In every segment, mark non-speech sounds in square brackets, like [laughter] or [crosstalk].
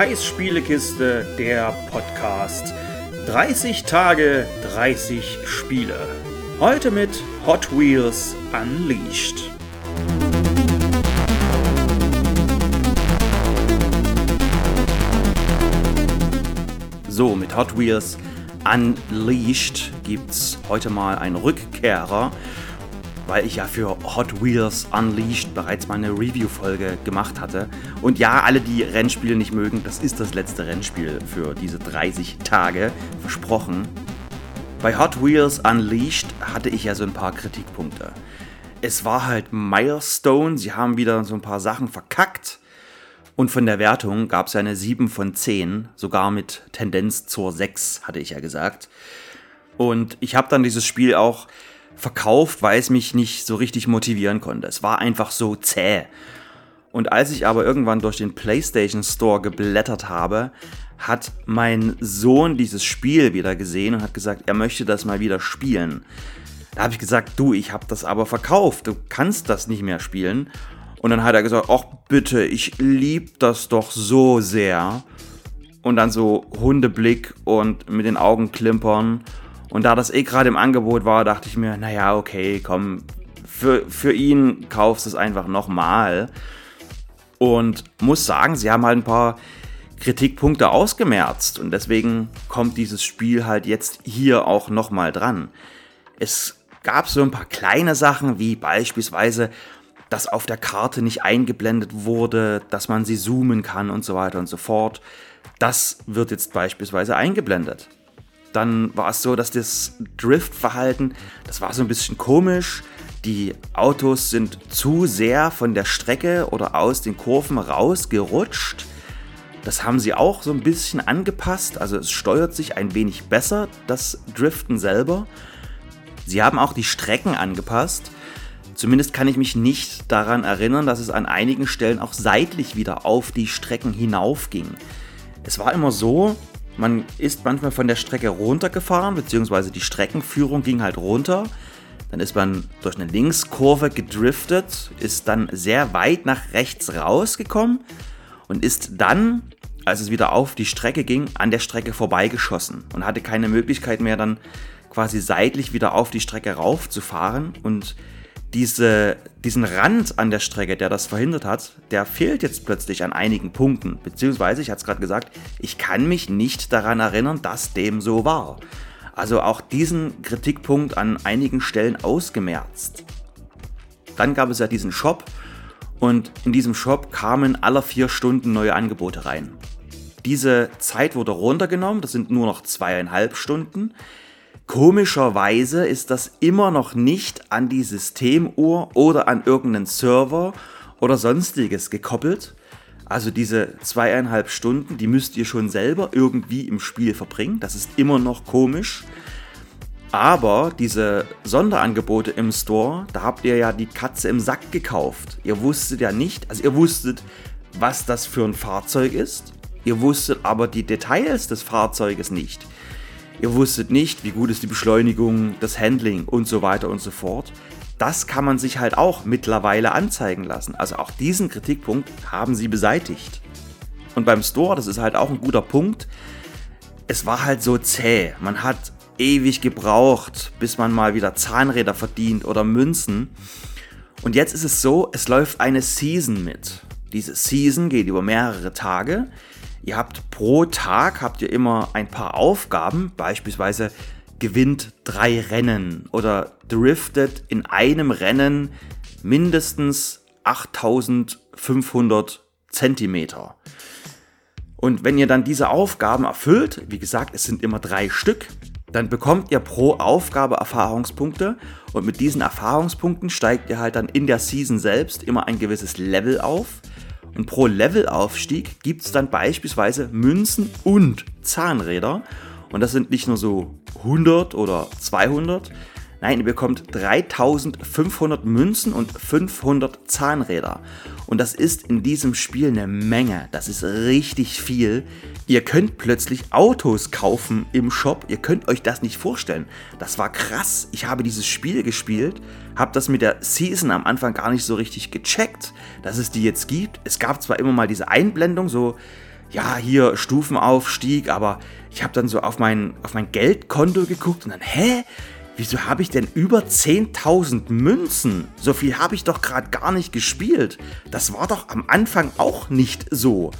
Kais Spielekiste, der Podcast. 30 Tage, 30 Spiele. Heute mit Hot Wheels Unleashed. So, mit Hot Wheels Unleashed gibt's heute mal einen Rückkehrer weil ich ja für Hot Wheels Unleashed bereits mal eine Review-Folge gemacht hatte. Und ja, alle, die Rennspiele nicht mögen, das ist das letzte Rennspiel für diese 30 Tage, versprochen. Bei Hot Wheels Unleashed hatte ich ja so ein paar Kritikpunkte. Es war halt Milestone, sie haben wieder so ein paar Sachen verkackt. Und von der Wertung gab es ja eine 7 von 10, sogar mit Tendenz zur 6, hatte ich ja gesagt. Und ich habe dann dieses Spiel auch verkauft, weil es mich nicht so richtig motivieren konnte. Es war einfach so zäh. Und als ich aber irgendwann durch den PlayStation Store geblättert habe, hat mein Sohn dieses Spiel wieder gesehen und hat gesagt, er möchte das mal wieder spielen. Da habe ich gesagt, du, ich habe das aber verkauft, du kannst das nicht mehr spielen. Und dann hat er gesagt, ach bitte, ich lieb das doch so sehr. Und dann so Hundeblick und mit den Augen klimpern und da das eh gerade im Angebot war, dachte ich mir, naja, okay, komm, für, für ihn kaufst du es einfach nochmal. Und muss sagen, sie haben halt ein paar Kritikpunkte ausgemerzt. Und deswegen kommt dieses Spiel halt jetzt hier auch nochmal dran. Es gab so ein paar kleine Sachen, wie beispielsweise, dass auf der Karte nicht eingeblendet wurde, dass man sie zoomen kann und so weiter und so fort. Das wird jetzt beispielsweise eingeblendet dann war es so, dass das Driftverhalten, das war so ein bisschen komisch. Die Autos sind zu sehr von der Strecke oder aus den Kurven rausgerutscht. Das haben sie auch so ein bisschen angepasst. Also es steuert sich ein wenig besser, das Driften selber. Sie haben auch die Strecken angepasst. Zumindest kann ich mich nicht daran erinnern, dass es an einigen Stellen auch seitlich wieder auf die Strecken hinaufging. Es war immer so, man ist manchmal von der Strecke runtergefahren, beziehungsweise die Streckenführung ging halt runter. Dann ist man durch eine Linkskurve gedriftet, ist dann sehr weit nach rechts rausgekommen und ist dann, als es wieder auf die Strecke ging, an der Strecke vorbeigeschossen und hatte keine Möglichkeit mehr dann quasi seitlich wieder auf die Strecke raufzufahren und diese, diesen Rand an der Strecke, der das verhindert hat, der fehlt jetzt plötzlich an einigen Punkten. Beziehungsweise, ich hatte es gerade gesagt, ich kann mich nicht daran erinnern, dass dem so war. Also auch diesen Kritikpunkt an einigen Stellen ausgemerzt. Dann gab es ja diesen Shop und in diesem Shop kamen alle vier Stunden neue Angebote rein. Diese Zeit wurde runtergenommen, das sind nur noch zweieinhalb Stunden. Komischerweise ist das immer noch nicht an die Systemuhr oder an irgendeinen Server oder sonstiges gekoppelt. Also diese zweieinhalb Stunden, die müsst ihr schon selber irgendwie im Spiel verbringen. Das ist immer noch komisch. Aber diese Sonderangebote im Store, da habt ihr ja die Katze im Sack gekauft. Ihr wusstet ja nicht, also ihr wusstet, was das für ein Fahrzeug ist. Ihr wusstet aber die Details des Fahrzeuges nicht. Ihr wusstet nicht, wie gut ist die Beschleunigung, das Handling und so weiter und so fort. Das kann man sich halt auch mittlerweile anzeigen lassen. Also auch diesen Kritikpunkt haben sie beseitigt. Und beim Store, das ist halt auch ein guter Punkt, es war halt so zäh. Man hat ewig gebraucht, bis man mal wieder Zahnräder verdient oder Münzen. Und jetzt ist es so, es läuft eine Season mit. Diese Season geht über mehrere Tage. Ihr habt pro Tag habt ihr immer ein paar Aufgaben, beispielsweise gewinnt drei Rennen oder driftet in einem Rennen mindestens 8500 Zentimeter. Und wenn ihr dann diese Aufgaben erfüllt, wie gesagt, es sind immer drei Stück, dann bekommt ihr pro Aufgabe Erfahrungspunkte. Und mit diesen Erfahrungspunkten steigt ihr halt dann in der Season selbst immer ein gewisses Level auf und pro Levelaufstieg gibt es dann beispielsweise Münzen und Zahnräder. Und das sind nicht nur so 100 oder 200. Nein, ihr bekommt 3500 Münzen und 500 Zahnräder. Und das ist in diesem Spiel eine Menge. Das ist richtig viel. Ihr könnt plötzlich Autos kaufen im Shop. Ihr könnt euch das nicht vorstellen. Das war krass. Ich habe dieses Spiel gespielt, habe das mit der Season am Anfang gar nicht so richtig gecheckt, dass es die jetzt gibt. Es gab zwar immer mal diese Einblendung, so ja, hier Stufenaufstieg, aber ich habe dann so auf mein, auf mein Geldkonto geguckt und dann, hä? Wieso habe ich denn über 10.000 Münzen? So viel habe ich doch gerade gar nicht gespielt. Das war doch am Anfang auch nicht so.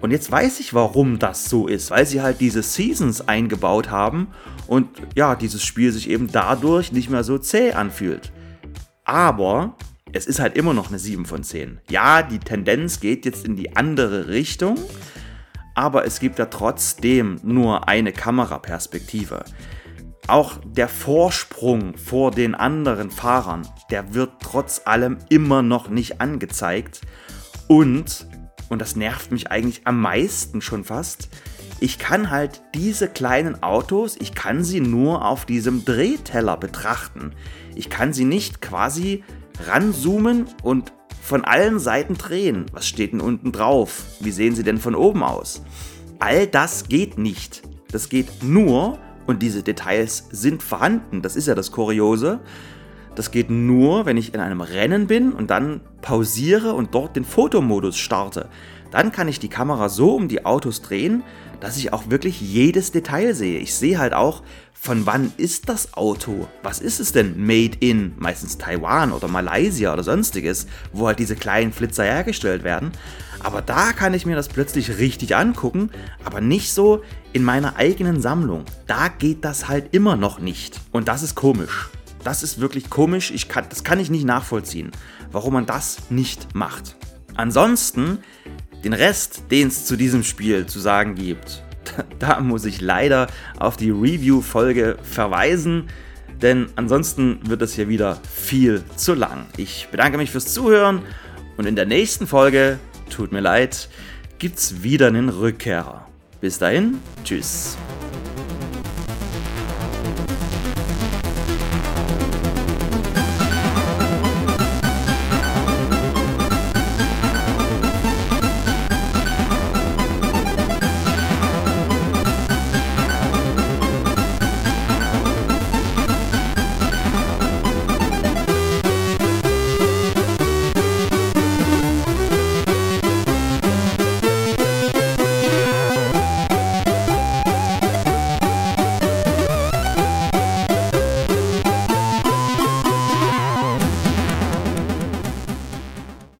Und jetzt weiß ich, warum das so ist, weil sie halt diese Seasons eingebaut haben und ja, dieses Spiel sich eben dadurch nicht mehr so zäh anfühlt. Aber es ist halt immer noch eine 7 von 10. Ja, die Tendenz geht jetzt in die andere Richtung, aber es gibt ja trotzdem nur eine Kameraperspektive. Auch der Vorsprung vor den anderen Fahrern, der wird trotz allem immer noch nicht angezeigt. Und, und das nervt mich eigentlich am meisten schon fast, ich kann halt diese kleinen Autos, ich kann sie nur auf diesem Drehteller betrachten. Ich kann sie nicht quasi ranzoomen und von allen Seiten drehen. Was steht denn unten drauf? Wie sehen sie denn von oben aus? All das geht nicht. Das geht nur, und diese Details sind vorhanden, das ist ja das Kuriose, das geht nur, wenn ich in einem Rennen bin und dann pausiere und dort den Fotomodus starte. Dann kann ich die Kamera so um die Autos drehen, dass ich auch wirklich jedes Detail sehe. Ich sehe halt auch, von wann ist das Auto? Was ist es denn? Made in meistens Taiwan oder Malaysia oder sonstiges, wo halt diese kleinen Flitzer hergestellt werden. Aber da kann ich mir das plötzlich richtig angucken, aber nicht so in meiner eigenen Sammlung. Da geht das halt immer noch nicht. Und das ist komisch. Das ist wirklich komisch. Ich kann, das kann ich nicht nachvollziehen, warum man das nicht macht. Ansonsten, den Rest, den es zu diesem Spiel zu sagen gibt, [laughs] da muss ich leider auf die Review-Folge verweisen, denn ansonsten wird es hier wieder viel zu lang. Ich bedanke mich fürs Zuhören und in der nächsten Folge, tut mir leid, gibt's wieder einen Rückkehrer. Bis dahin, tschüss.